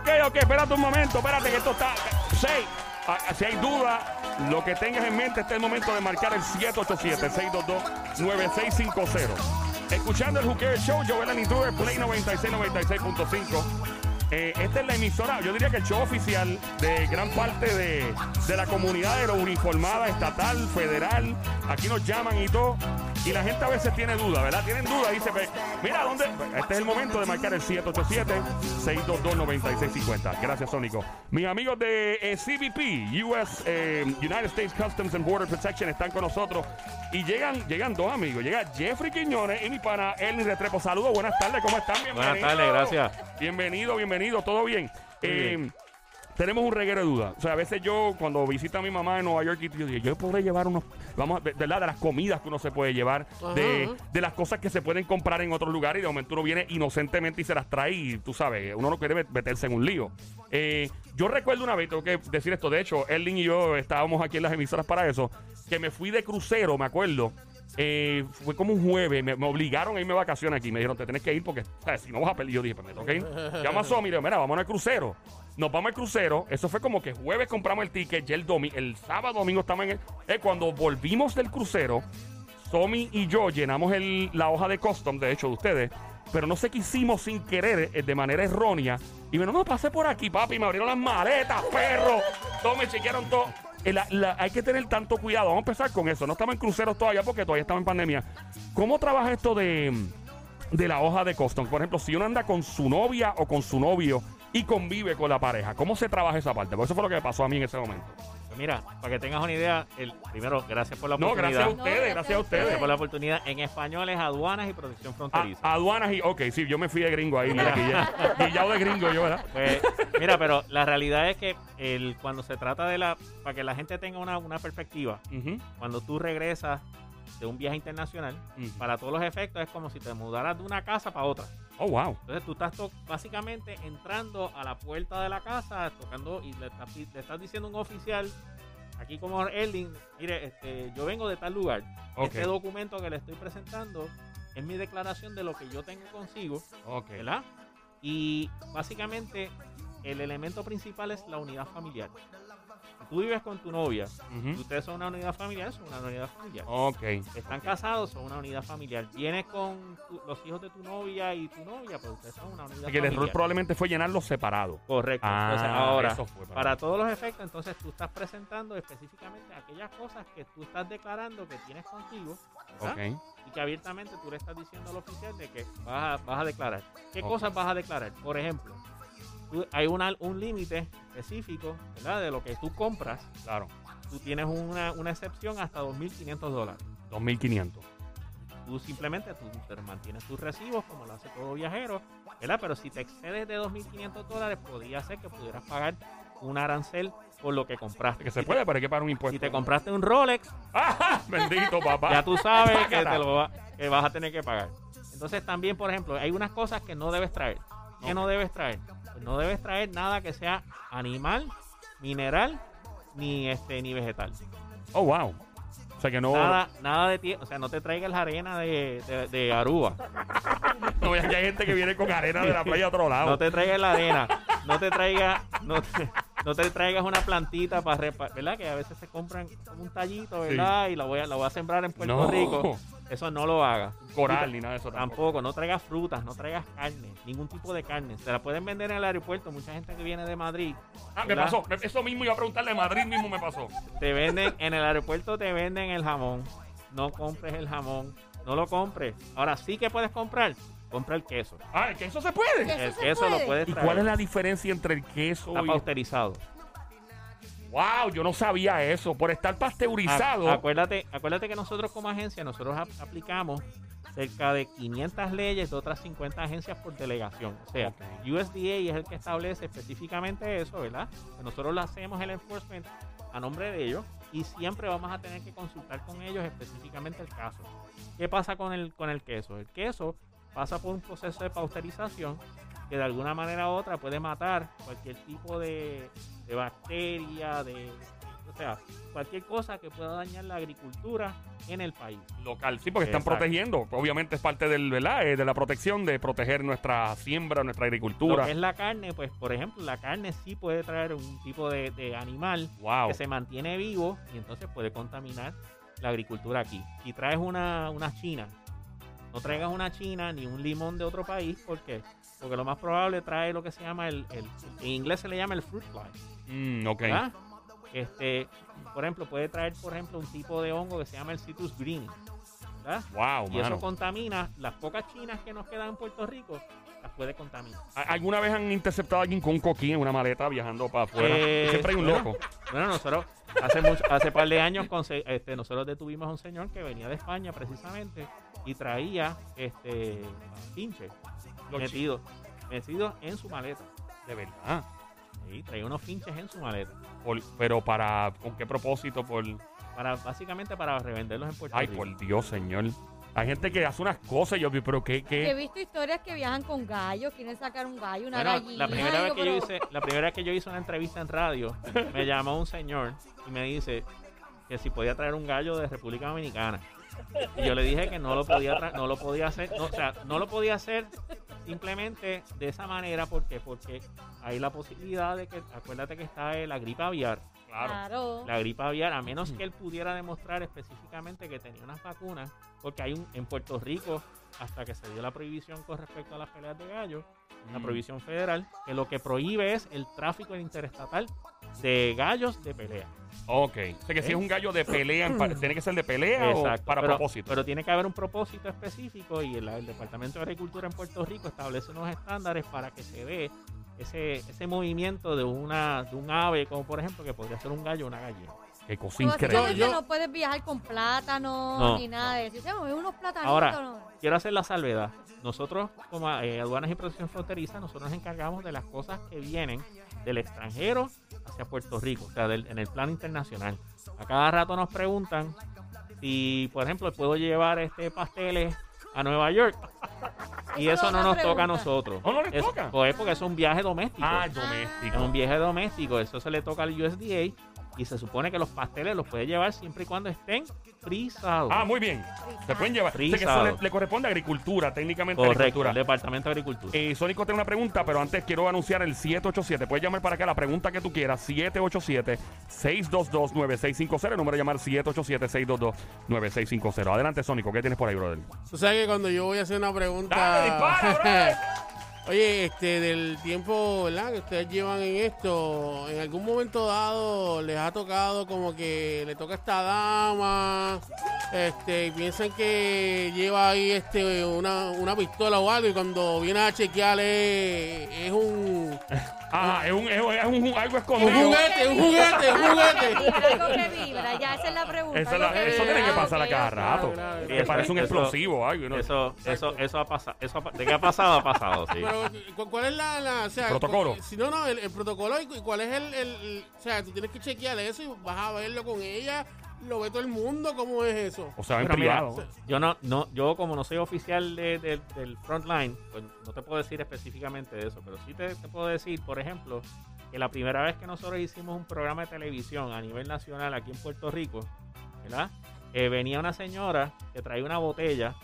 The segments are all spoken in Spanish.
Ok, ok, espérate un momento, espérate que esto está. 6. Si hay duda, lo que tengas en mente, este es el momento de marcar el 787-622-9650. Escuchando el Juqueo Show, Joel Intruder, Play 96, 96.5. Eh, esta es la emisora, yo diría que el show oficial de gran parte de, de la comunidad de lo uniformada, estatal, federal. Aquí nos llaman y todo. Y la gente a veces tiene duda, ¿verdad? Tienen duda. Dice, "Ve, mira, ¿dónde? Este es el momento de marcar el 787-622-9650. Gracias, Sónico. Mis amigos de eh, CBP, US, eh, United States Customs and Border Protection, están con nosotros. Y llegan, llegan dos amigos. Llega Jeffrey Quiñones y mi pana Elni Retrepo. Saludos, buenas tardes, ¿cómo están? Buenas Bienvenidos. tardes, gracias. Bienvenido, bienvenido, todo bien. Eh, bien. Tenemos un reguero de dudas. O sea, a veces yo, cuando visito a mi mamá en Nueva York, yo digo, yo podré llevar unos, vamos, de, ¿verdad? De las comidas que uno se puede llevar, de, de las cosas que se pueden comprar en otros lugares, y de momento uno viene inocentemente y se las trae, y tú sabes, uno no quiere met- meterse en un lío. Eh, yo recuerdo una vez, tengo que decir esto, de hecho, Erling y yo estábamos aquí en las emisoras para eso, que me fui de crucero, me acuerdo. Eh, fue como un jueves, me, me obligaron a irme de vacaciones aquí. Me dijeron, te tienes que ir porque, ¿sabes? Si no vas a pelear, yo dije, pues me tengo que ir. Llama a Somi y le digo, mira, vamos al crucero. Nos vamos al crucero. Eso fue como que jueves compramos el ticket, ya el, domi el sábado, domingo estamos en el. Eh, cuando volvimos del crucero, Somi y yo llenamos el- la hoja de custom, de hecho, de ustedes. Pero no sé qué hicimos sin querer, eh, de manera errónea. Y me no, no pasé por aquí, papi. Me abrieron las maletas, perro. Todos me chequearon todo. Eh, la- hay que tener tanto cuidado. Vamos a empezar con eso. No estamos en cruceros todavía porque todavía estamos en pandemia. ¿Cómo trabaja esto de, de la hoja de custom? Por ejemplo, si uno anda con su novia o con su novio y convive con la pareja, ¿cómo se trabaja esa parte? Porque eso fue lo que me pasó a mí en ese momento. Pues mira, para que tengas una idea, el, primero, gracias por la No, oportunidad. gracias a ustedes, gracias a Gracias ustedes. por la oportunidad. En español es aduanas y protección fronteriza. A- aduanas y. Ok, sí, yo me fui de gringo ahí. Mira, guille- guillado de gringo yo, ¿verdad? Pues, mira, pero la realidad es que el, cuando se trata de la. Para que la gente tenga una, una perspectiva, cuando tú regresas de un viaje internacional, para todos los efectos es como si te mudaras de una casa para otra. Oh, wow. Entonces tú estás básicamente entrando a la puerta de la casa, tocando y le estás, pi- le estás diciendo a un oficial, aquí como Erling, mire, este, yo vengo de tal lugar. Este documento que le estoy presentando es mi declaración de lo que yo tengo consigo, Ok. ¿verdad? Y básicamente el elemento principal es la unidad familiar. Tú vives con tu novia, ustedes son una unidad familiar, son una unidad familiar. Ok. Están casados, son una unidad familiar. Vienes con tu- los hijos de tu novia y tu novia, pues ustedes son una unidad Así que el error familiar. probablemente fue llenarlos separados. Correcto. Ah, entonces, ahora, eso fue para- para todos los efectos, entonces tú estás presentando específicamente aquellas cosas que tú estás declarando que tienes contigo ¿verdad? Ok. y que abiertamente tú le estás diciendo al oficial de que vas a, vas a declarar. ¿Qué cosas vas a declarar? Por ejemplo, hay una- un límite específico ¿verdad? de lo que tú compras. Claro. Tú tienes una, una excepción hasta 2.500 dólares. 2500. Tú simplemente tú, te mantienes tus recibos como lo hace todo viajero, ¿verdad? Pero si te excedes de 2.500 dólares, podría ser que pudieras pagar un arancel por lo que compraste. Que se Si puede, te- pero hay que pagar un impuesto. Si te compraste un Rolex, ¡Ajá! Bendito, papá. ya tú sabes que, te lo va- que vas a tener que pagar. Entonces también, por ejemplo, hay unas cosas que no debes traer. ¿Qué no debes traer? Pues no debes traer nada que sea animal, mineral, ni este ni vegetal. Oh, wow. O sea que no. Nada, nada de ti, o sea, no te traigas la arena de, de, de Aruba. No, ya hay gente que viene con arena de la playa a otro lado. No te traigas la arena, no te traigas, no te, no te traigas una plantita para repa- ¿verdad? Que a veces se compran un tallito, ¿verdad? Y la voy a, la voy a sembrar en Puerto No. Rico. Eso no lo hagas. Coral ni nada de eso tampoco. Tampoco, no traigas frutas, no traigas carne, ningún tipo de carne. Se la pueden vender en el aeropuerto. Mucha gente que viene de Madrid, Ah, me pasó. Eso mismo iba a preguntarle. Madrid mismo me pasó. te venden en el aeropuerto, te venden el jamón. No compres el jamón, no lo compres. Ahora sí que puedes comprar, compra el queso. Ah, que eso se puede. El queso puede. lo puedes ¿Y traer. cuál es la diferencia entre el queso Está y.? pasteurizado. Wow, yo no sabía eso. Por estar pasteurizado. A- acuérdate, acuérdate que nosotros como agencia, nosotros ap- aplicamos cerca de 500 leyes de otras 50 agencias por delegación. O sea, Ok. USDA es el que establece específicamente eso, ¿verdad? Que nosotros lo hacemos el enforcement a nombre de ellos y siempre vamos a tener que consultar con ellos específicamente el caso. ¿Qué pasa con el, con el queso? El queso pasa por un proceso de pasteurización que de alguna manera u otra puede matar cualquier tipo de, de bacteria, de O sea, cualquier cosa que pueda dañar la agricultura en el país. Local, sí, porque están protegiendo. Obviamente es parte del, ¿verdad? Eh, de la protección de proteger nuestra siembra, nuestra Lo agricultura. que es la carne, pues por ejemplo, la carne sí puede traer un tipo de, de animal Wow. que se mantiene vivo y entonces puede contaminar la agricultura aquí. Si traes una, una china, no traigas una china ni un limón de otro país, ¿por qué? Porque lo más probable trae lo que se llama el, el- en inglés se le llama el fruit fly, Mm, ok. ¿verdad? Este, por ejemplo, puede traer, por ejemplo, un tipo de hongo que se llama el citrus green, ¿verdad? Wow, Y eso contamina las pocas chinas que nos quedan en Puerto Rico, las puede contaminar. ¿A- ¿Alguna vez han interceptado a alguien con un coquín en una maleta viajando para afuera? Eh, Siempre hay un bueno. loco. Bueno, nosotros hace mucho, hace par de años este, nosotros detuvimos a un señor que venía de España precisamente y traía este pinches metidos, metidos en su maleta. De verdad. Sí, traía unos pinches en su maleta. Por- pero para, ¿con qué propósito? Por, Para, básicamente para revenderlos en Puerto ay, Rico. por Dios, señor. Hay gente que hace unas cosas y yo, pero ¿qué? He visto historias que viajan con gallos, quieren sacar un gallo, una Bueno, gallina. la primera, vez que yo hice, la primera vez que yo hice una entrevista en radio, me llamó un señor y me dice que si podía traer un gallo de República Dominicana. Y yo le dije que no lo podía tra- no lo podía hacer, no, o sea, no lo podía hacer simplemente de esa manera porque porque hay la posibilidad de que acuérdate que está la gripe aviar, Claro. Claro. la gripe aviar a menos que él pudiera demostrar específicamente que tenía unas vacunas, porque hay un en Puerto Rico hasta que se dio la prohibición con respecto a las peleas de gallos la Mm. prohibición federal, que lo que prohíbe es el tráfico interestatal de gallos de pelea. Ok. O sea que si es un gallo de pelea, ¿tiene que ser de pelea o para pero, propósito? Pero tiene que haber un propósito específico y el, el Departamento de Agricultura en Puerto Rico establece unos estándares para que se dé ese, ese movimiento de una de un ave, como por ejemplo que podría ser un gallo o una gallina. Qué cosa increíble. Yo- no puedes viajar con plátano No. ni nada de eso. Unos platanitos. Ahora, no. quiero hacer la salvedad. Nosotros, como eh, aduanas y protección fronteriza, nosotros nos encargamos de las cosas que vienen del extranjero hacia Puerto Rico, o sea, del- en el plano internacional. A cada rato nos preguntan si, por ejemplo, puedo llevar este pasteles a Nueva York. Y Eso no no nos toca a nosotros. ¿Oh, no les Eso- toca? Pues porque es un viaje doméstico. Ah, Es doméstico. un viaje doméstico, eso se le toca al USDA y se supone que los pasteles los puede llevar siempre y cuando estén frisados. Ah, muy bien. Se pueden llevar. O sea que eso le, le corresponde a agricultura, técnicamente Correcto, agricultura. el Departamento de Agricultura. Eh, Sónico, tengo una pregunta, pero antes quiero anunciar el 787. Puedes llamar para acá la pregunta que tú quieras. 787-622-9650. El número de llamar 787-622-9650. Adelante, Sónico. ¿Qué tienes por ahí, brother? Tú sabes que cuando yo voy a hacer una pregunta. Dale, dispara, brother. Oye, este, del tiempo, ¿verdad? Que ustedes llevan en esto, en algún momento dado les ha tocado como que le toca a esta dama, este, y piensan que lleva ahí este una, una pistola o algo y cuando viene a chequearle es un, Ah, es, un, es, un- es un- algo un escondido. juguete, un juguete, un juguete. Algo que vibra, ya esa es la pregunta. Esa la- eso tiene que pasar a cada rato. Que parece un eso- explosivo. Algo, ¿no? Eso, eso, eso ha pasado. Eso ha ¿De qué ha pasado? Ha pasado, sí. Pero, ¿cu- ¿cuál es la, la- o sea, Protocolo. Si no, no, el, el protocolo y, y cuál es el, el- el- o sea, tú tienes que chequear eso y vas a verlo con ella, lo ve todo el mundo, ¿cómo es eso? O sea, en Pero mira, privado. yo no, no, yo como no soy oficial de- de- del frontline, pues no te puedo decir específicamente de eso, pero sí te, te puedo decir, por ejemplo, que la primera vez que nosotros hicimos un programa de televisión a nivel nacional aquí en Puerto Rico, ¿verdad? Eh, venía una señora que traía una botella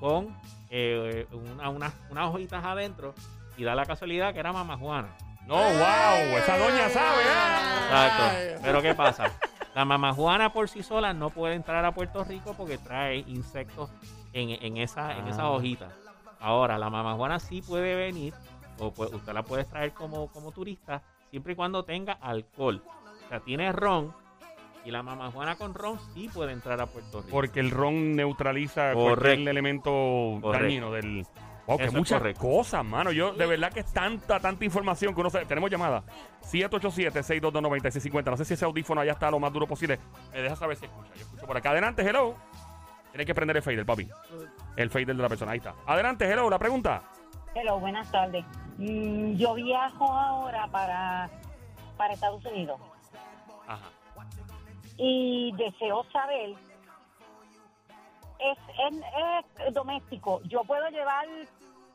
con eh, una- una- unas hojitas adentro y da la casualidad que era mamá Juana. No, wow. Esa doña sabe, ¿eh? Exacto. Pero ¿qué pasa? La mamajuana por sí sola no puede entrar a Puerto Rico porque trae insectos en, en esa, en esas Ah. hojitas. Ahora, la mamajuana sí puede venir, o pu- usted la puede traer como, como turista, siempre y cuando tenga alcohol. O sea, tiene ron, y la mamajuana con ron sí puede entrar a Puerto Rico. Porque el ron neutraliza Correcto. cualquier elemento Correcto. dañino del. Wow, que muchas cosas, mano. Yo, de verdad que es tanta, tanta información que uno se... Tenemos llamada. 787-622-9650. No sé si ese audífono allá está lo más duro posible. Me deja saber si escucha. Yo escucho por acá. Adelante, hello. Tienes que prender el fader, papi. El fader de la persona. Ahí está. Adelante, hello. La pregunta. Hello, buenas tardes. Mm, yo viajo ahora para, para Estados Unidos Ajá. y deseo saber, es, es, doméstico, yo puedo llevar,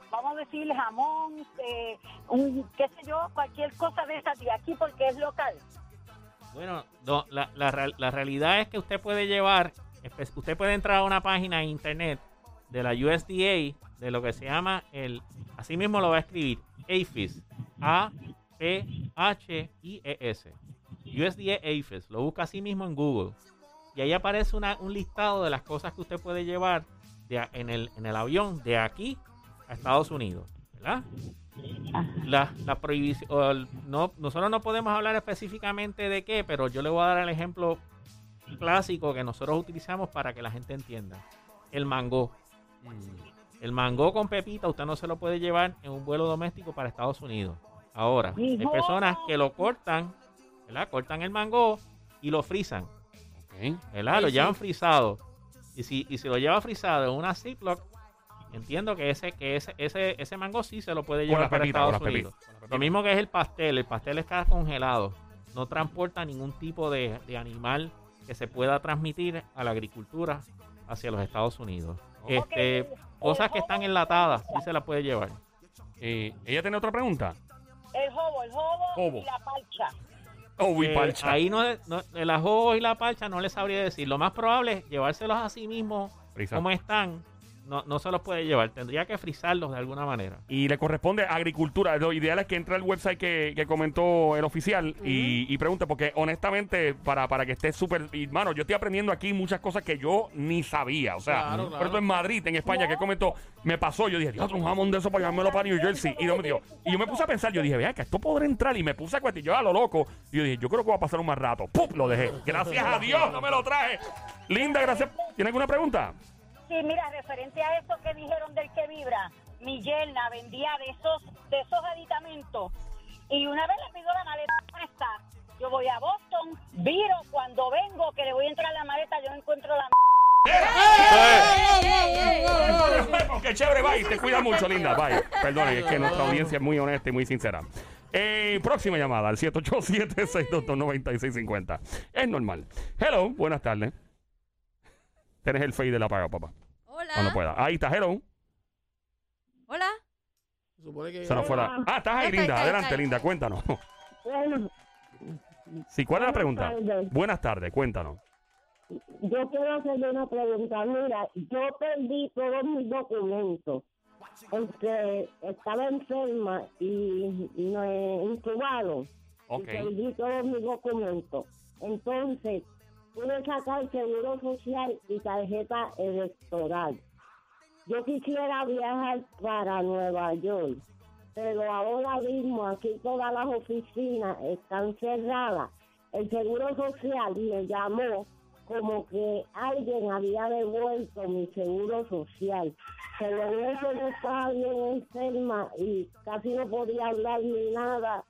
vamos a decir, jamón, eh, un, qué sé yo, cualquier cosa de esas de aquí porque es local. Bueno, no, la, la real- la realidad es que usted puede llevar, usted puede entrar a una página internet de la USDA de lo que se llama el, así mismo lo va a escribir, APHIS, A-P-H-I-E-S, USDA APHIS, lo busca así mismo en Google y ahí aparece una- un listado de las cosas que usted puede llevar de en, el, en el avión de aquí a Estados Unidos, ¿verdad? la, la prohibición, o el- no, nosotros no podemos hablar específicamente de qué, pero yo le voy a dar el ejemplo clásico que nosotros utilizamos para que la gente entienda. El mango. El mango con pepita usted no se lo puede llevar en un vuelo doméstico para Estados Unidos. Ahora, hay personas que lo cortan, ¿verdad? Cortan el mango y lo frisan, Ok. ¿verdad? Ay, lo sí. llevan frisado. Y si, y si lo lleva frisado en una Ziploc, entiendo que ese, que ese, ese, ese mango sí se lo puede llevar para Estados Unidos. Lo mismo que es el pastel, el pastel está congelado. No transporta ningún tipo de, de animal que se pueda transmitir a la agricultura hacia los Estados Unidos. Este, cosas que están enlatadas, sí se las puede llevar. Eh, ¿Ella tiene otra pregunta? El jobo, el jobo, Jobo. y la parcha. Oh, uy, Eh, ahí no, no el ajo y la parcha no les sabría decir. Lo más probable es llevárselos a sí mismos como están. No, no se los puede llevar. Tendría que frizarlos de alguna manera. Y le corresponde a agricultura. Lo ideal es que entre al website que, que comentó el oficial y, y pregunte, porque honestamente, para, para que esté súper. Y, Mano, yo estoy aprendiendo aquí muchas cosas que yo ni sabía. O sea, Claro, por claro. ejemplo, en Madrid, en España, que comentó, me pasó. Yo dije, Dios, un jamón de eso para llevármelo para New Jersey. Y, no me dio. y yo me puse a pensar, yo dije, vea, que esto podrá entrar. Y me puse a cuestionar, a lo loco. Y yo dije, yo creo que va a pasar un más rato. ¡Pum! Lo dejé. Gracias a Dios, no me lo traje. Linda, gracias. ¿Tiene alguna pregunta? Sí, mira, referente a eso que dijeron del que vibra, mi yerna vendía de esos, de esos aditamentos. Y una vez le pido la maleta puesta, yo voy a Boston, viro, cuando vengo, que le voy a entrar a la maleta, yo encuentro la Qué chévere, bye. Te cuida mucho, linda. Bye. Perdone, es que nuestra audiencia es muy honesta y muy sincera. Eh, próxima llamada al 787-622-9650. Es normal. Hello, buenas tardes. Tienes el fade de la paga, papá. Hola. Cuando pueda. Ahí está, hello. Hola. Se supone que Se nos fue la- Ah, estás ahí, linda. está, Adelante, está. linda. Cuéntanos. Sí, ¿cuál es la pregunta? Buenas tardes. Buenas tardes, cuéntanos. yo quiero hacerle una pregunta. Mira, yo perdí todos mis documentos. Porque estaba enferma y me incubaron. Ok. Y perdí todos mis documentos. Entonces, pude sacar seguro social y tarjeta electoral. Yo quisiera viajar para Nueva York, pero ahora mismo aquí todas las oficinas están cerradas. El seguro social me llamó como que alguien había devuelto mi seguro social. Pero en eso yo estaba bien enferma y casi no podía hablar ni nada.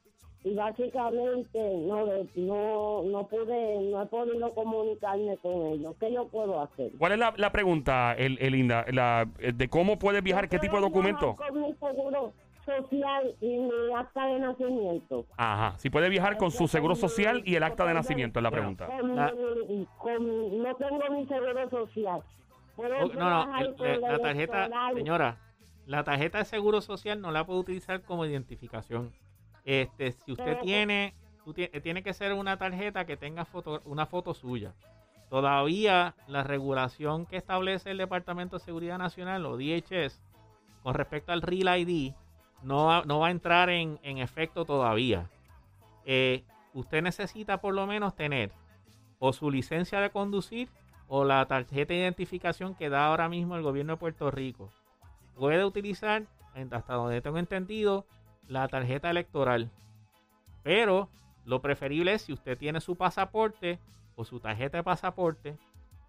Y básicamente no, no, no pude, no he podido comunicarme con ellos. ¿Qué yo puedo hacer? ¿Cuál es la, la pregunta, el, el linda? La, eh, ¿De cómo puedes viajar? ¿Qué tipo de documento? Con mi seguro social y mi acta de nacimiento. Ajá. Si puede viajar con su seguro social y el acta de nacimiento, es la pregunta. Con con- no tengo mi seguro social. Puedo Oh, no, no, el- con la, el la tarjeta, electoral. señora, la tarjeta de seguro social no la puede utilizar como identificación. Este, si usted Pero- tiene, tie- tiene que ser una tarjeta que tenga foto, una foto suya. Todavía la regulación que establece el Departamento de Seguridad Nacional o DHS con respecto al Real ID no va, no va a entrar en, en efecto todavía. Eh, usted necesita por lo menos tener o su licencia de conducir o la tarjeta de identificación que da ahora mismo el gobierno de Puerto Rico. Puede utilizar, hasta donde tengo entendido, la tarjeta electoral. Pero lo preferible es si usted tiene su pasaporte o su tarjeta de pasaporte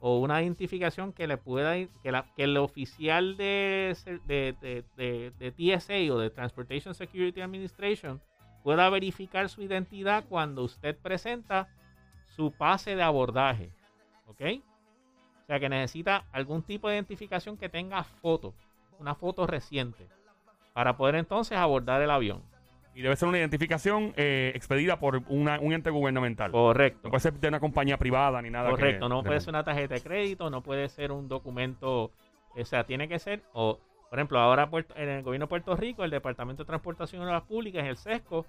o una identificación que le pueda que, la- que el oficial de, de- de- de TSA o de Transportation Security Administration pueda verificar su identidad cuando usted presenta su pase de abordaje. ¿Ok? O sea que necesita algún tipo de identificación que tenga foto, una foto reciente, para poder entonces abordar el avión. Y debe ser una identificación eh, expedida por una- un ente gubernamental. Correcto. No puede ser de una compañía privada ni nada. que- Correcto, no de- puede ser una tarjeta de crédito, no puede ser un documento, o sea, tiene que ser, o por ejemplo, ahora Puerto- en el gobierno de Puerto Rico, el Departamento de Transportación y Obras Públicas, el SESCO,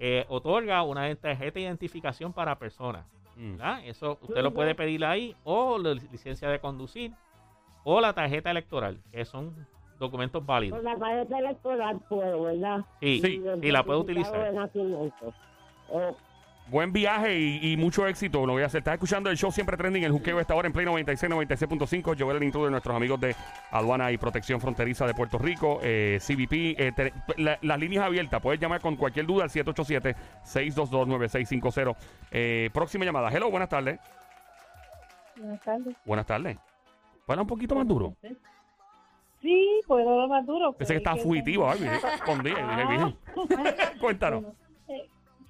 eh, otorga una tarjeta de identificación para personas. Mm. ¿verdad? Eso usted lo puede pedir ahí, o la licencia de conducir, o la tarjeta electoral, que son documentos válidos. Con la tarjeta electoral puedo, ¿verdad? Sí, Sí. y la de utilizar. nacimiento. Oh, Buen viaje y, y mucho éxito. Lo voy a hacer. Estás escuchando el show siempre trending, el juqueo esta hora en Play 96, 96.5. Joel el intro de nuestros amigos de Aduana y Protección Fronteriza de Puerto Rico, eh, CBP. eh, te- la- las líneas abiertas. Puedes llamar con cualquier duda al 787-622-9650. Eh, próxima llamada. Hello, buenas tardes. Buenas tardes. Buenas tardes. Para un poquito más duro. Sí, puedo hablar más duro. Pensé que pero estaba es fugitivo. Ay, escondida. Dije. Cuéntanos. Bueno, eh,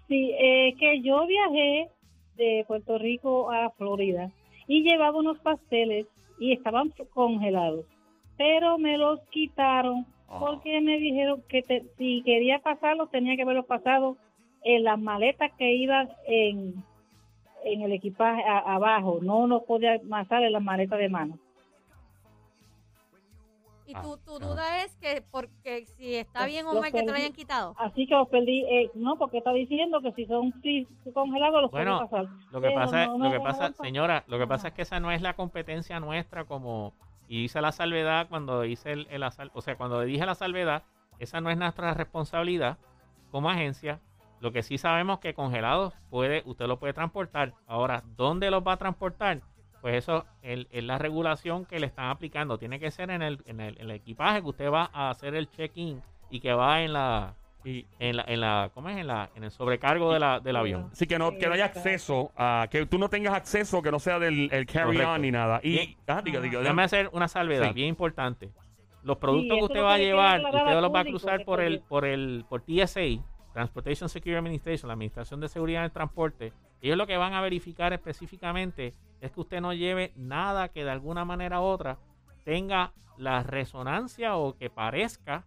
sí, eh, que yo viajé de Puerto Rico a Florida y llevaba unos pasteles y estaban congelados, pero me los quitaron Ah. porque me dijeron que te- si quería pasarlos tenía que haberlos pasado en las maletas que iban en, en el equipaje a- abajo, no los podía pasar en las maletas de mano. Y Ah, tu, tu ajá. duda es que porque si está Los- bien o mal que te lo hayan quitado. Así que los perdí, eh, no, porque está diciendo que si son congelados los Bueno, puedo pasar. Lo que Pero pasa, no lo que pasa, señora, lo que pasa es que esa no es la competencia nuestra como y hice la salvedad cuando hice el, el asal- o sea, cuando dije la salvedad, esa no es nuestra responsabilidad como agencia. Lo que sí sabemos que congelados puede, usted lo puede transportar. Ahora, ¿dónde los va a transportar? Pues eso el- es la regulación que le están aplicando. Tiene que ser en el, en el, en el equipaje que usted va a hacer el check-in y que va en la, Y, en la, en la, ¿cómo es? En la, en el sobrecargo de la, del avión. Sí, que no, que no haya acceso a que tú no tengas acceso, que no sea del el carry Correcto. on ni nada. Y Bien. ah, diga, diga, Déjame hacer una salvedad Sí. bien importante. Los productos que usted va a llevar, usted los va a cruzar por el, por el, por TSA, Transportation Security Administration, la Administración de Seguridad del Transporte. Ellos lo que van a verificar específicamente es que usted no lleve nada que de alguna manera u otra tenga la resonancia o que parezca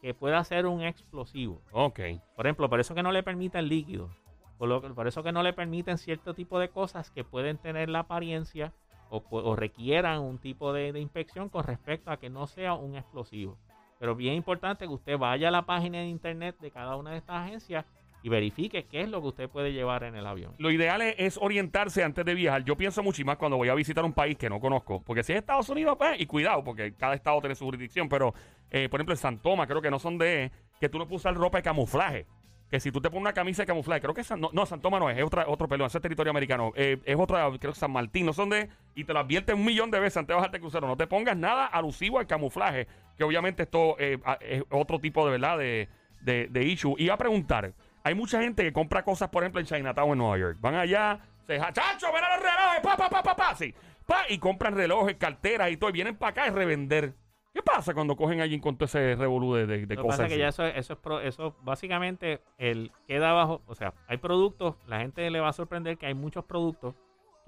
que pueda ser un explosivo. Ok. Por ejemplo, por eso que no le permiten líquido. Por, lo, por eso que no le permiten cierto tipo de cosas que pueden tener la apariencia o, requieran un tipo de, de inspección con respecto a que no sea un explosivo. Pero bien importante que usted vaya a la página de internet de cada una de estas agencias y verifique qué es lo que usted puede llevar en el avión. Lo ideal es, orientarse antes de viajar. Yo pienso mucho más cuando voy a visitar un país que no conozco. Porque si es Estados Unidos, pues, y cuidado, porque cada estado tiene su jurisdicción. Pero, eh, por ejemplo, en San creo que no son de que tú no puedes usar ropa de camuflaje. Que si tú te pones una camisa de camuflaje, creo que San, no, no, San Tomás no es, es otra, otro perdón, ese es territorio americano. Eh, es otra, creo que San Martín, no son de, y te lo advierten un millón de veces antes de bajarte crucero. No te pongas nada alusivo al camuflaje, que obviamente esto eh, es otro tipo de verdad de, de, de issue. Iba a preguntar, hay mucha gente que compra cosas, por ejemplo, en Chinatown, en Nueva York. Van allá, se deja, chacho, ven a los relojes, pa, pa, pa, pa, pa, sí, pa, y compran relojes, carteras y todo, y vienen para acá y revender. ¿Qué pasa cuando cogen allí con todo ese revolú de, de, de Lo que cosas? pasa es que ya eso, eso es pro- eso básicamente el queda abajo, o sea, hay productos, la gente le va a sorprender que hay muchos productos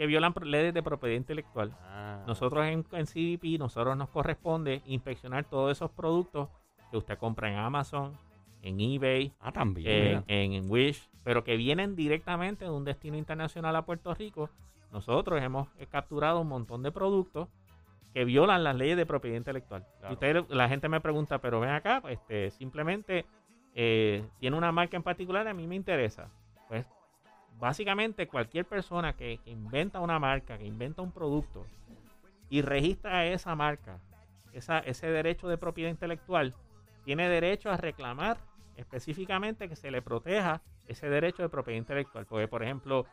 que violan leyes de propiedad intelectual. Ah. Nosotros en, en CDP, nosotros nos corresponde inspeccionar todos esos productos que usted compra en Amazon, en eBay, Ah, también. en, Wish, pero que vienen directamente de un destino internacional a Puerto Rico. Nosotros hemos eh, capturado un montón de productos que violan las leyes de propiedad intelectual. Claro. Usted, la gente me pregunta, pero ven acá, este, simplemente eh, tiene una marca en particular, a mí me interesa. Básicamente cualquier persona que, que inventa una marca, que inventa un producto y registra esa marca, esa, ese derecho de propiedad intelectual, tiene derecho a reclamar específicamente que se le proteja ese derecho de propiedad intelectual. Porque, por ejemplo,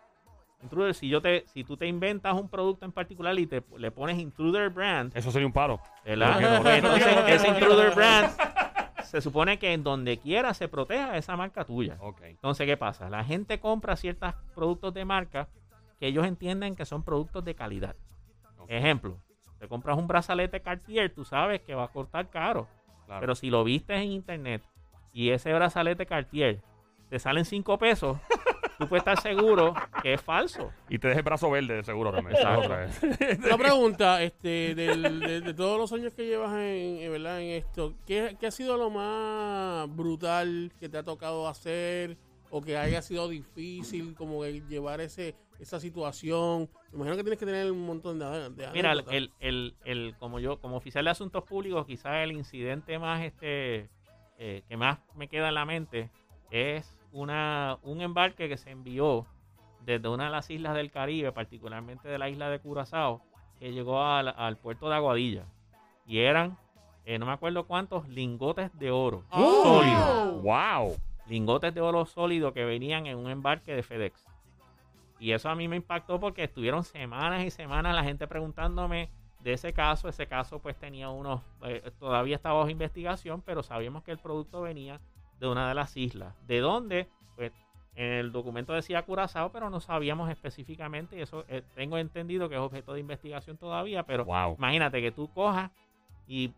Intruder, si yo te, si tú te inventas un producto en particular y te le pones Intruder Brand, Eso sería un paro. ¿verdad? No, no, no, Entonces, ese Intruder. Brand se supone que en donde quiera se proteja esa marca tuya. Entonces, ¿qué pasa? La gente compra ciertos productos de marca que ellos entienden que son productos de calidad. Ejemplo, te compras un brazalete Cartier, tú sabes que va a costar caro. Claro. Pero si lo viste en internet y ese brazalete Cartier te salen 5 pesos, tú puedes estar seguro que es falso. y te deje el brazo verde, de seguro también. Otra vez. Una pregunta, este, del- de, de todos los años que llevas en, en, ¿verdad? en esto, ¿qué, qué ha sido lo más brutal que te ha tocado hacer o que haya sido difícil como el llevar ese esa situación? Me imagino que tienes que tener un montón de, de Mira, el, anécdotas. el, el- el- como yo, como oficial de asuntos públicos, quizás el incidente más este eh, que más me queda en la mente es una, un embarque que se envió desde una de las islas del Caribe, particularmente de la isla de Curazao, que llegó al, al puerto de Aguadilla. Y eran, eh, no me acuerdo cuántos, lingotes de oro Oh. sólidos. ¡Wow! Lingotes de oro sólido que venían en un embarque de FedEx. Y eso a mí me impactó porque estuvieron semanas y semanas la gente preguntándome de ese caso. Ese caso pues tenía unos, eh, todavía estaba bajo investigación, pero sabíamos que el producto venía de una de las islas. ¿De dónde? Pues en el documento decía Curazao, pero no sabíamos específicamente y eso eh, tengo entendido que es objeto de investigación todavía, pero Wow. imagínate que tú cojas y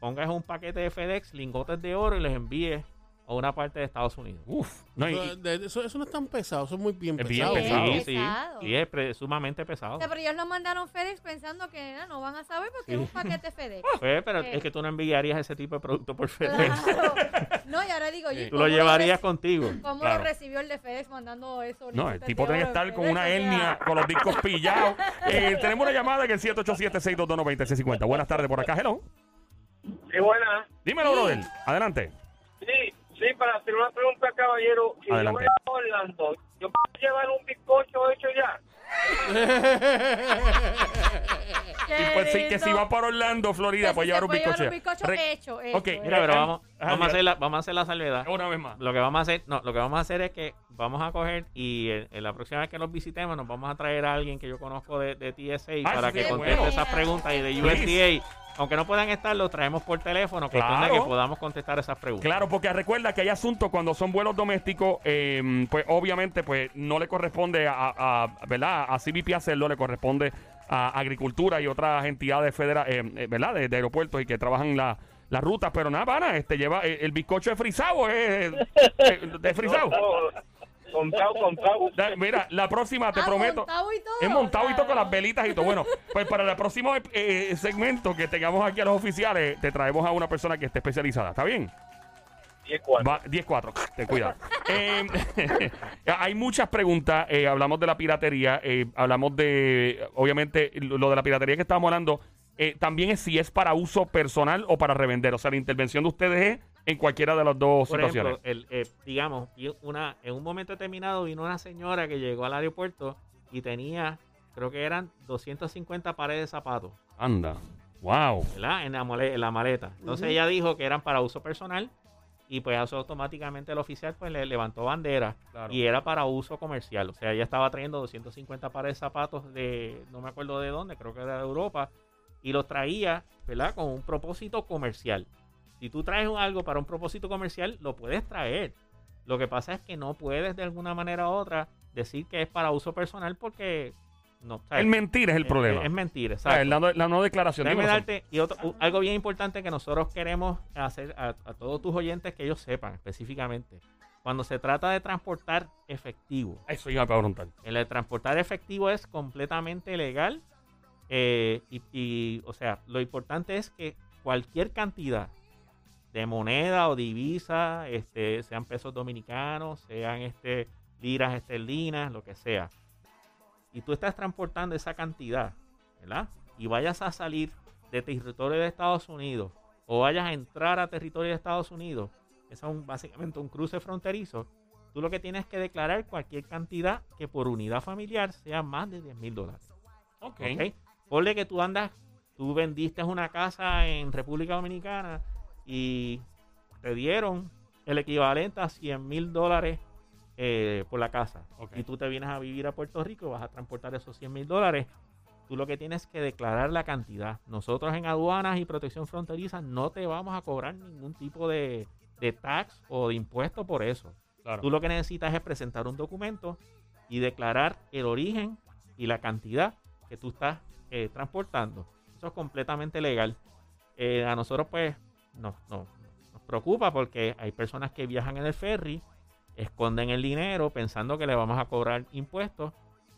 pongas un paquete de FedEx, lingotes de oro y les envíes a una parte de Estados Unidos. Uf. No, y- Eso, de- eso, eso no es tan pesado, eso es muy bien Es bien pesado. pesado. Sí, sí, Pesado. sí, es pre- sumamente pesado. O sea, pero ellos lo mandaron FedEx pensando que ah, no van a saber porque es un paquete FedEx. Pues, pero Eh. es que tú no enviarías ese tipo de producto por FedEx. Claro. No, y ahora digo, ¿y Tú cómo lo llevarías reci- contigo. ¿Cómo Claro. lo recibió el de FedEx mandando eso? No, el tipo tiene que estar con una O hernia, con los discos pillados. Eh, tenemos una llamada que es 787-622-9650. Buenas tardes por acá, hello. Sí, buena. Dímelo, Sí. brother. Adelante. Sí, para hacer una pregunta, caballero. Si Adelante. yo voy a Orlando, ¿yo puedo llevar un bizcocho hecho ya? Y pues sí, que si va para Orlando, Florida, si llevar un bizcocho. un bizcocho Re- hecho, hecho, Ok, hecho. Mira, pero Eh, vamos, ah, vamos, a mira. hacer la, vamos a hacer la salvedad. Una vez más. Lo que vamos a hacer, no, lo que vamos a hacer es que vamos a coger y en, en la próxima vez que nos visitemos nos vamos a traer a alguien que yo conozco de, de TSA Ah, para sí, que conteste bueno. esas preguntas y de Please. USDA. Aunque no puedan estar, lo traemos por teléfono, cuestión de Claro. que podamos contestar esas preguntas. Claro, porque recuerda que hay asuntos cuando son vuelos domésticos, eh, pues obviamente pues no le corresponde a, a- ¿verdad? A CBP hacerlo, le corresponde a Agricultura y otras entidades federales, ¿verdad? De, de aeropuertos y que trabajan la, las rutas, pero nada, pana, este lleva eh, el bizcocho de frisado, es eh, de frisado. Comprado. Da- Mira, la próxima te Ah, prometo. montado y todo. Es montado y todo con las velitas y todo. Bueno, pues para el próximo eh, segmento que tengamos aquí a los oficiales, te traemos a una persona que esté especializada. ¿Está bien? 10-4. Va, 10-4, ten cuidado. Eh, hay muchas preguntas. eh, hablamos de la piratería. eh, hablamos de, obviamente, lo de la piratería que estábamos hablando. eh, también es si es para uso personal o para revender. O sea, la intervención de ustedes es en cualquiera de las dos Por situaciones. ejemplo, el, eh, digamos, una, en un momento determinado vino una señora que llegó al aeropuerto y tenía, creo que eran 250 pares de zapatos, Anda. Wow. ¿verdad? En la, male- en la maleta. Entonces ella dijo que eran para uso personal y pues eso automáticamente el oficial pues le levantó bandera Claro. y era para uso comercial. O sea, ella estaba trayendo 250 pares de zapatos de, no me acuerdo de dónde, creo que era de Europa, y los traía, ¿verdad? Con un propósito comercial. Si tú traes algo para un propósito comercial, lo puedes traer. Lo que pasa es que no puedes de alguna manera u otra decir que es para uso personal porque no. ¿sabes? El mentir es el Es- problema. Es, es mentira, O sea, exacto. la, no, la no declaración. Déjame Dímelo, darte y otro, algo bien importante que nosotros queremos hacer a, a todos tus oyentes que ellos sepan específicamente. Cuando se trata de transportar efectivo, Eso iba a preguntar. el de transportar efectivo es completamente legal. eh, y, y, o sea, lo importante es que cualquier cantidad de moneda o divisa, este, sean pesos dominicanos, sean este, liras esterlinas, lo que sea, y tú estás transportando esa cantidad, ¿verdad? Y vayas a salir de territorio de Estados Unidos o vayas a entrar a territorio de Estados Unidos, es un- básicamente un cruce fronterizo, tú lo que tienes que declarar cualquier cantidad que por unidad familiar sea más de 10 mil dólares. Ok. ¿ok? Ponle que tú andas, tú vendiste una casa en República Dominicana y te dieron el equivalente a 100 mil dólares eh, por la casa. Y tú te vienes a vivir a Puerto Rico y vas a transportar esos 100 mil dólares. Tú lo que tienes que declarar la cantidad. Nosotros en aduanas y protección fronteriza no te vamos a cobrar ningún tipo de, de tax o de impuesto por eso. Claro. Tú lo que necesitas es presentar un documento y declarar el origen y la cantidad que tú estás eh, transportando. Eso es completamente legal. Eh, a nosotros pues no, no, nos preocupa porque hay personas que viajan en el ferry, esconden el dinero pensando que le vamos a cobrar impuestos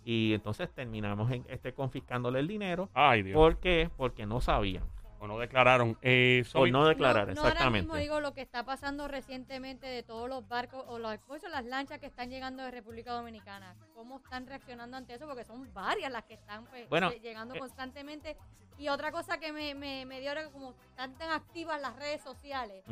y entonces terminamos en, este, confiscándole el dinero. Ay, Dios. ¿Por qué? Porque no sabían. O no declararon. Eh, Por Sobi- no declarar, no, no ahora exactamente. mismo digo lo que está pasando recientemente de todos los barcos o los, pues, las lanchas que están llegando de República Dominicana. ¿Cómo están reaccionando ante eso? Porque son varias las que están pues, Bueno, lle- llegando eh, constantemente. Y otra cosa que me, me, me dio ahora que como están tan activas las redes sociales.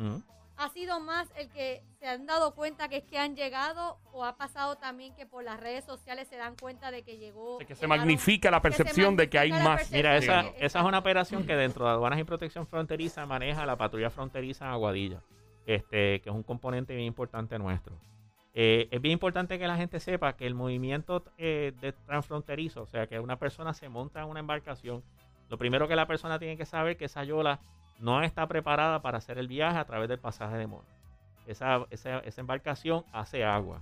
¿Ha sido más el que se han dado cuenta que es que han llegado o ha pasado también que por las redes sociales se dan cuenta de que llegó? De que se llegaron- magnifica la que percepción de que hay más. Mira, esa, esa es una operación que dentro de aduanas y protección fronteriza maneja la patrulla fronteriza en Aguadilla, este, que es un componente bien importante nuestro. Eh, es bien importante que la gente sepa que el movimiento eh, de transfronterizo, o sea, que una persona se monta en una embarcación, lo primero que la persona tiene que saber es que esa yola no está preparada para hacer el viaje a través del pasaje de mono. Esa, esa, esa embarcación hace agua.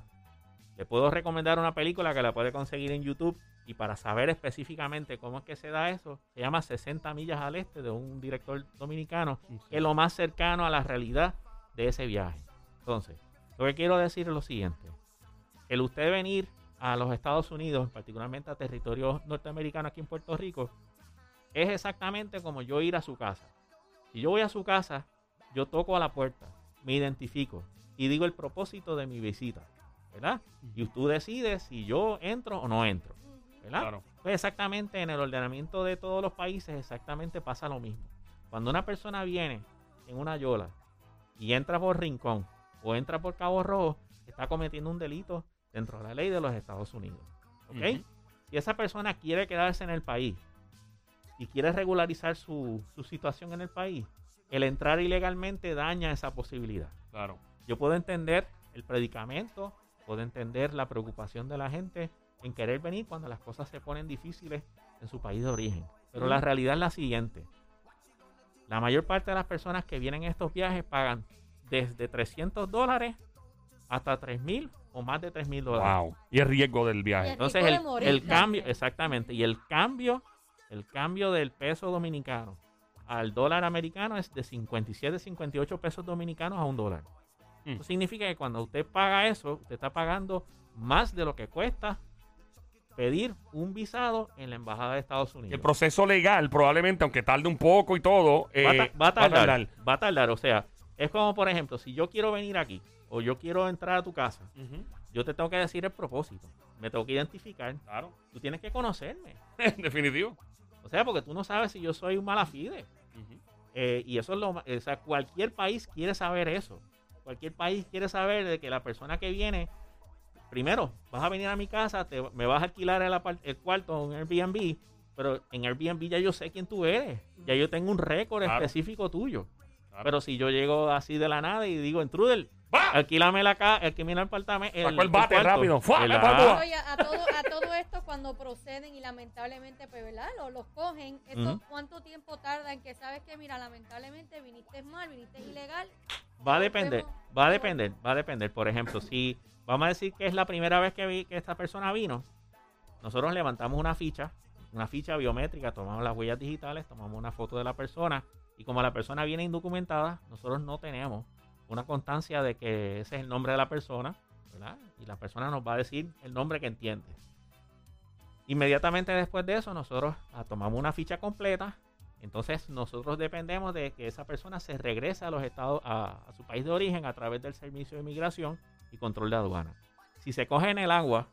Le puedo recomendar una película que la puede conseguir en YouTube y para saber específicamente cómo es que se da eso, se llama 60 millas al este de un director dominicano, que es lo más cercano a la realidad de ese viaje. Entonces, lo que quiero decir es lo siguiente. El usted venir a los Estados Unidos, particularmente a territorio norteamericano aquí en Puerto Rico, es exactamente como yo ir a su casa. Si yo voy a su casa, yo toco a la puerta, me identifico y digo el propósito de mi visita, ¿verdad? Y tú decides si yo entro o no entro, ¿verdad? Claro. Pues exactamente en el ordenamiento de todos los países exactamente pasa lo mismo. Cuando una persona viene en una yola y entra por Rincón o entra por Cabo Rojo, está cometiendo un delito dentro de la ley de los Estados Unidos. ¿Ok? Si esa persona quiere quedarse en el país y quiere regularizar su, su situación en el país, el entrar ilegalmente daña esa posibilidad. Claro. Yo puedo entender el predicamento, puedo entender la preocupación de la gente en querer venir cuando las cosas se ponen difíciles en su país de origen. Pero la realidad es la siguiente. La mayor parte de las personas que vienen en estos viajes pagan desde 300 dólares hasta 3 mil o más de 3 mil dólares. Wow. Y el riesgo del Y viaje. Entonces el, el cambio, exactamente, y el cambio, el cambio del peso dominicano al dólar americano es de 57, 58 pesos dominicanos a un dólar. Mm. Eso significa que cuando usted paga eso, usted está pagando más de lo que cuesta pedir un visado en la embajada de Estados Unidos. El proceso legal, probablemente, aunque tarde un poco y todo, eh, va, a ta- va a tardar, va a tardar. O sea, es como por ejemplo, si yo quiero venir aquí o yo quiero entrar a tu casa. Yo te tengo que decir el propósito. Me tengo que identificar. Claro. Tú tienes que conocerme. En definitivo. O sea, porque tú no sabes si yo soy un malafide. Eh, y eso es lo O sea, cualquier país quiere saber eso. Cualquier país quiere saber de que la persona que viene, primero, vas a venir a mi casa, te, me vas a alquilar el, cuarto en Airbnb, pero en Airbnb ya yo sé quién tú eres. Ya yo tengo un récord Claro. específico tuyo. Claro. Pero si yo llego así de la nada y digo, intruder, ¡Va! alquílame la casa, alquílame el apartamento. Sacó el bate rápido. A todo, a todo esto, cuando proceden y lamentablemente, pues, ¿verdad? Los, los cogen, ¿eso Ujú. cuánto tiempo tarda en que sabes que, mira, lamentablemente viniste mal, viniste ilegal? Va a depender, Vemos- va a depender, va a depender. Por ejemplo, si vamos a decir que es la primera vez que, vi, que esta persona vino, nosotros levantamos una ficha, una ficha biométrica, tomamos las huellas digitales, tomamos una foto de la persona y como la persona viene indocumentada, nosotros no tenemos una constancia de que ese es el nombre de la persona, ¿verdad? Y la persona nos va a decir el nombre que entiende. Inmediatamente después de eso, nosotros ah, tomamos una ficha completa. Entonces, nosotros dependemos de que esa persona se regrese a los estados, a, su país de origen a través del Servicio de Inmigración y Control de Aduana. Si se coge en el agua,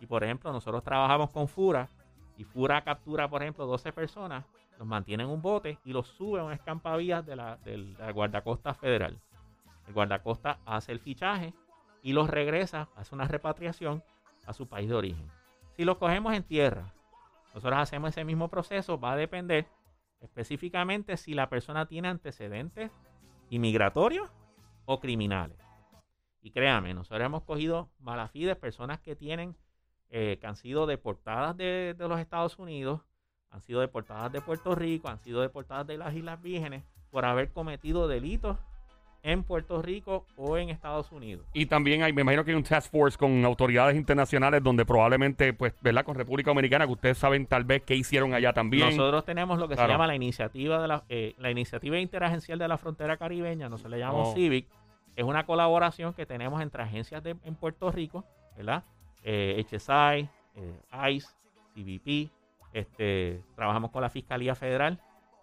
y por ejemplo, nosotros trabajamos con FURA, y FURA captura, por ejemplo, 12 personas, los mantiene en un bote y los sube a un escampavías de la, de la guardacosta federal. El guardacosta hace el fichaje y los regresa, hace una repatriación a su país de origen. Si los cogemos en tierra, nosotros hacemos ese mismo proceso, va a depender específicamente si la persona tiene antecedentes inmigratorios o criminales. Y créame, nosotros hemos cogido malafides, personas que tienen, eh, que han sido deportadas de, de los Estados Unidos, han sido deportadas de Puerto Rico, han sido deportadas de las Islas Vírgenes por haber cometido delitos en Puerto Rico o en Estados Unidos. Y también hay, me imagino que hay un task force con autoridades internacionales donde probablemente, pues, ¿verdad? Con República Dominicana, que ustedes saben tal vez qué hicieron allá también. Nosotros tenemos lo que Claro. se llama la iniciativa de la, eh, la iniciativa interagencial de la frontera caribeña, nosotros le llamamos Oh. CIVIC. Es una colaboración que tenemos entre agencias de, en Puerto Rico, ¿verdad? Eh, HSI, eh, ICE, CBP, este, trabajamos con la Fiscalía Federal,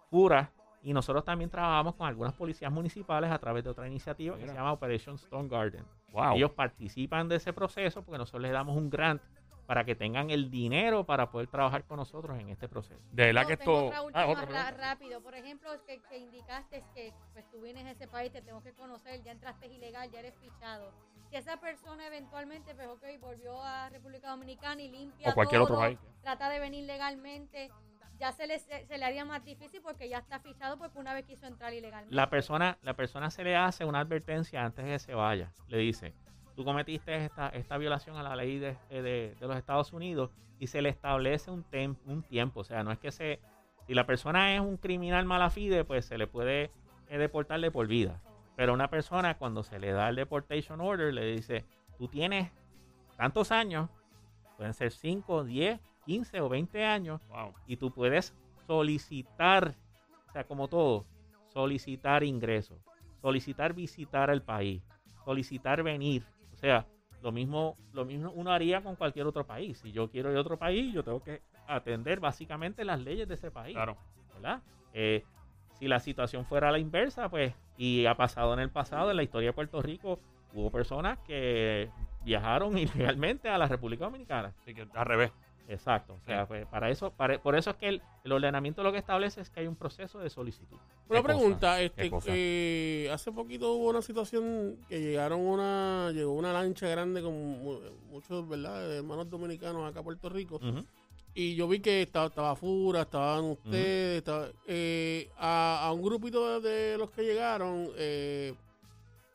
FURA, y nosotros también trabajamos con algunas policías municipales a través de otra iniciativa que se llama Operation Stone Garden. wow. Ellos participan de ese proceso porque nosotros les damos un grant para que tengan el dinero para poder trabajar con nosotros en este proceso. de verdad No, que esto. otra Ah, otra rápido. Por ejemplo, es que, que indicaste que pues, tú vienes a ese país, te tengo que conocer, ya entraste ilegal, ya eres fichado. Si esa persona eventualmente, pues ok, volvió a República Dominicana y limpia O cualquier otro todo, país. trata de venir legalmente, ya se le, se, le haría más difícil porque ya está fichado porque una vez quiso entrar ilegalmente. La persona, la persona se le hace una advertencia antes de que se vaya. Le dice, tú cometiste esta, esta violación a la ley de, de- de los Estados Unidos y se le establece un, tem- un tiempo. O sea, no es que se... Si la persona es un criminal malafide, pues se le puede eh, deportar de por vida. Pero una persona cuando se le da el deportation order le dice, tú tienes tantos años, pueden ser 5, 10, 15 o 20 años, Wow. y tú puedes solicitar, o sea, como todo, solicitar ingresos, solicitar visitar el país, solicitar venir. O sea, lo mismo, lo mismo uno haría con cualquier otro país. Si yo quiero ir a otro país, yo tengo que atender básicamente las leyes de ese país. Claro. ¿verdad? Eh, si la situación fuera la inversa, pues, y ha pasado en el pasado, en la historia de Puerto Rico, hubo personas que viajaron ilegalmente a la República Dominicana. Así que al revés. Exacto. O sea, Sí. pues, para eso, para- por eso es que el, el ordenamiento lo que establece es que hay un proceso de solicitud. Una pregunta, ¿Qué este, eh, hace poquito hubo una situación que llegaron una, llegó una lancha grande con mu- muchos, ¿verdad? hermanos dominicanos acá a Puerto Rico. Ujú. Y yo vi que estaba, estaba Fura, estaban ustedes, estaba- eh, a, a un grupito de, de los que llegaron, eh,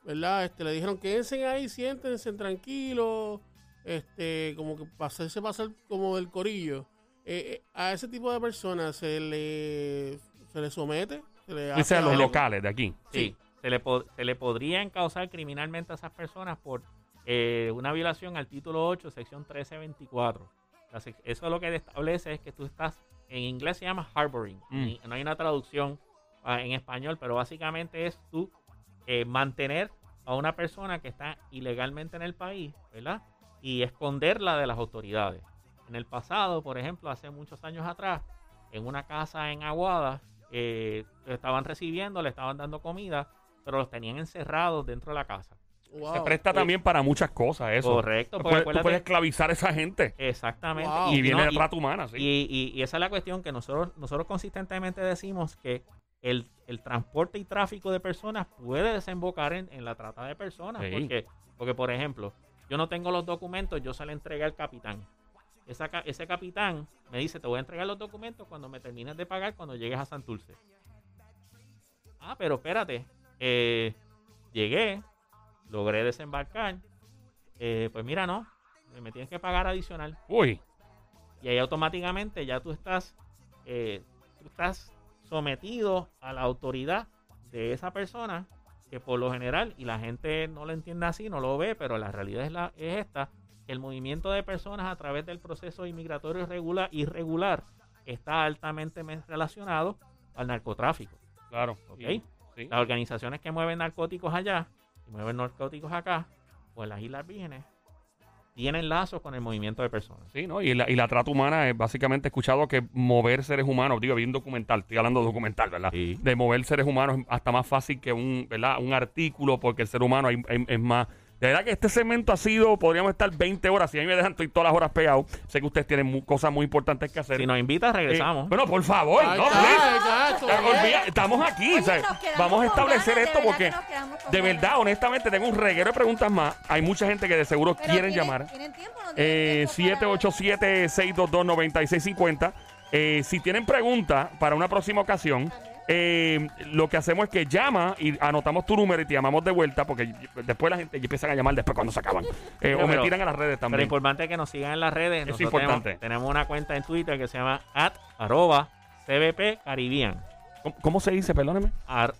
¿verdad? Este, le dijeron quédense ahí, siéntense tranquilos, este, como que pasarse pasar como del corillo. Eh, eh, a ese tipo de personas se le, se le somete, se le hace Dice a los algo? locales de aquí. Sí. Se, le po- se le podría encauzar criminalmente a esas personas por eh, una violación al título 8, sección 1324. Eso lo que establece es que tú estás, en inglés se llama harboring, Mm. y no hay una traducción ah, en español, pero básicamente es tú eh, mantener a una persona que está ilegalmente en el país, ¿verdad? Y esconderla de las autoridades. En el pasado, por ejemplo, hace muchos años atrás, en una casa en Aguada, eh, estaban recibiendo, le estaban dando comida, pero los tenían encerrados dentro de la casa. Wow. Se presta también para muchas cosas eso. Correcto, porque puedes, tú acuérdate- puedes esclavizar a esa gente. Exactamente. Wow. Y viene no, de trata humana, sí. y, y- y esa es la cuestión que nosotros, nosotros consistentemente decimos que el, el transporte y tráfico de personas puede desembocar en, en la trata de personas. Sí. Porque, porque, por ejemplo, yo no tengo los documentos, yo se le entregué al capitán. Esa ese capitán me dice, te voy a entregar los documentos cuando me termines de pagar cuando llegues a Santurce. Ah, pero espérate. eh, llegué, logré desembarcar. eh, pues mira, no, me tienes que pagar adicional. Uy, Y ahí automáticamente ya tú estás, eh, tú estás sometido a la autoridad de esa persona que por lo general, y la gente no lo entiende así, no lo ve, pero la realidad es, la, es esta, el movimiento de personas a través del proceso inmigratorio irregular, irregular está altamente me- relacionado al narcotráfico. claro. Ok. Y- sí. Las organizaciones que mueven narcóticos allá mueven narcóticos acá, pues las Islas Vírgenes, tienen lazos con el movimiento de personas. Sí, ¿no? Y la, y la trata humana es básicamente escuchado que mover seres humanos, digo, vi un documental, estoy hablando de documental, ¿verdad? Sí. De mover seres humanos es hasta más fácil que un, ¿verdad? un artículo, porque el ser humano hay- es más. De verdad que este segmento ha sido, podríamos estar 20 horas, si a mí me dejan, estoy todas las horas pegado. Sé que ustedes tienen mu- cosas muy importantes que hacer. Si nos invitas, Eh, regresamos. bueno, por favor, no, está, please. esto, Eh, olvida- estamos aquí, Oye, ¿sabes? nos quedamos Vamos a con establecer ganas, de esto verdad porque que nos quedamos con de ganas. verdad, honestamente, tengo un reguero de preguntas más. Hay mucha gente que de seguro Pero quieren ¿tienen- llamar. ¿Tienen tiempo? no Eh, tienen tiempo para- 787-622-9650. Eh, si tienen preguntas para una próxima ocasión, eh, lo que hacemos es que llama y anotamos tu número y te llamamos de vuelta porque después la gente empieza a llamar después cuando se acaban. Eh, o me pero- tiran a las redes Pero también. importante que nos sigan en las redes. Es Nosotros importante. Tenemos, tenemos una cuenta en Twitter que se llama at arroba CBP Caribbean. ¿Cómo, cómo se dice? Perdóneme. Ar-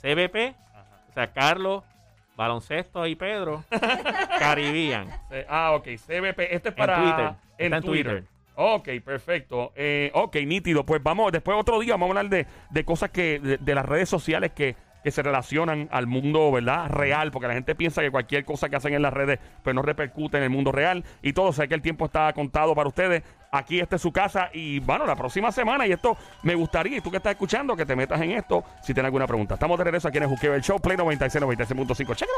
CBP, o sea, Carlos, Baloncesto y Pedro, Caribbean. Ah, ok. CBP. Este es para. Twitter. En Está en Twitter. Twitter. Ok, perfecto. Eh, ok, nítido. Pues vamos, después otro día vamos a hablar de, de cosas que, de, las redes sociales que, que se relacionan al mundo, ¿verdad? Real, porque la gente piensa que cualquier cosa que hacen en las redes, pues no repercute en el mundo real. Y todo, sé que el tiempo está contado para ustedes. Aquí esta es su casa. Y bueno, la próxima semana, y esto me gustaría, y tú que estás escuchando, que te metas en esto si tienes alguna pregunta. Estamos de regreso aquí en el Show, Play 96, 96.5. Check